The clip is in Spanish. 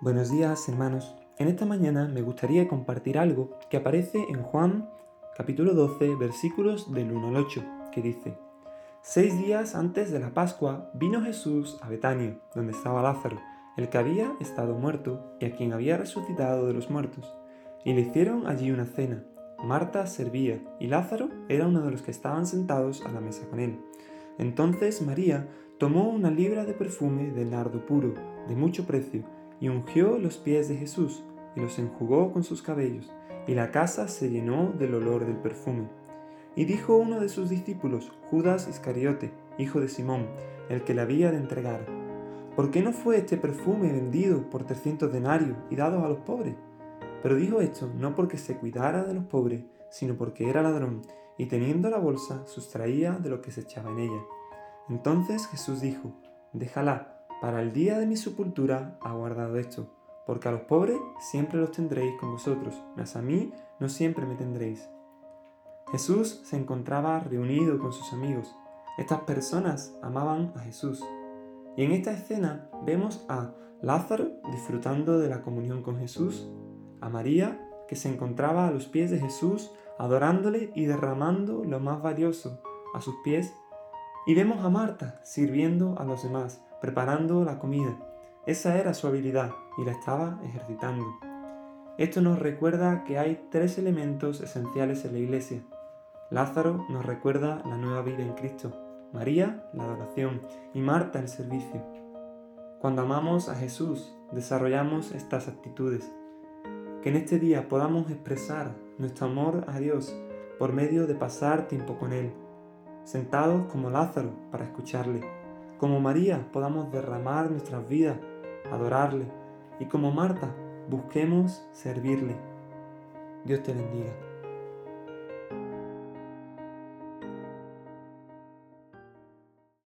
Buenos días hermanos. En esta mañana me gustaría compartir algo que aparece en Juan capítulo 12 versículos del 1 al 8, que dice, Seis días antes de la Pascua vino Jesús a Betania, donde estaba Lázaro, el que había estado muerto y a quien había resucitado de los muertos, y le hicieron allí una cena. Marta servía y Lázaro era uno de los que estaban sentados a la mesa con él. Entonces María tomó una libra de perfume de nardo puro, de mucho precio, y ungió los pies de Jesús y los enjugó con sus cabellos, y la casa se llenó del olor del perfume. Y dijo uno de sus discípulos, Judas Iscariote, hijo de Simón, el que le había de entregar, ¿por qué no fue este perfume vendido por trescientos denarios y dado a los pobres? Pero dijo esto no porque se cuidara de los pobres, sino porque era ladrón, y teniendo la bolsa sustraía de lo que se echaba en ella. Entonces Jesús dijo, déjala, para el día de mi sepultura ha guardado esto, porque a los pobres siempre los tendréis con vosotros, mas a mí no siempre me tendréis. Jesús se encontraba reunido con sus amigos. Estas personas amaban a Jesús. Y en esta escena vemos a Lázaro disfrutando de la comunión con Jesús, a María que se encontraba a los pies de Jesús adorándole y derramando lo más valioso a sus pies, y vemos a Marta sirviendo a los demás, preparando la comida. Esa era su habilidad y la estaba ejercitando. Esto nos recuerda que hay tres elementos esenciales en la iglesia. Lázaro nos recuerda la nueva vida en Cristo, María la adoración y Marta el servicio. Cuando amamos a Jesús, desarrollamos estas actitudes. Que en este día podamos expresar nuestro amor a Dios por medio de pasar tiempo con Él, sentados como Lázaro para escucharle como María podamos derramar nuestras vidas, adorarle y como Marta busquemos servirle. Dios te bendiga.